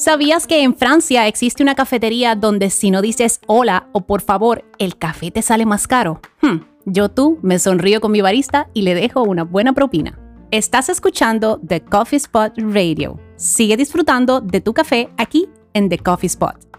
¿Sabías que en Francia existe una cafetería donde si no dices hola o por favor, el café te sale más caro? Hmm, yo tú me sonrío con mi barista y le dejo una buena propina. Estás escuchando The Coffee Spot Radio. Sigue disfrutando de tu café aquí en The Coffee Spot.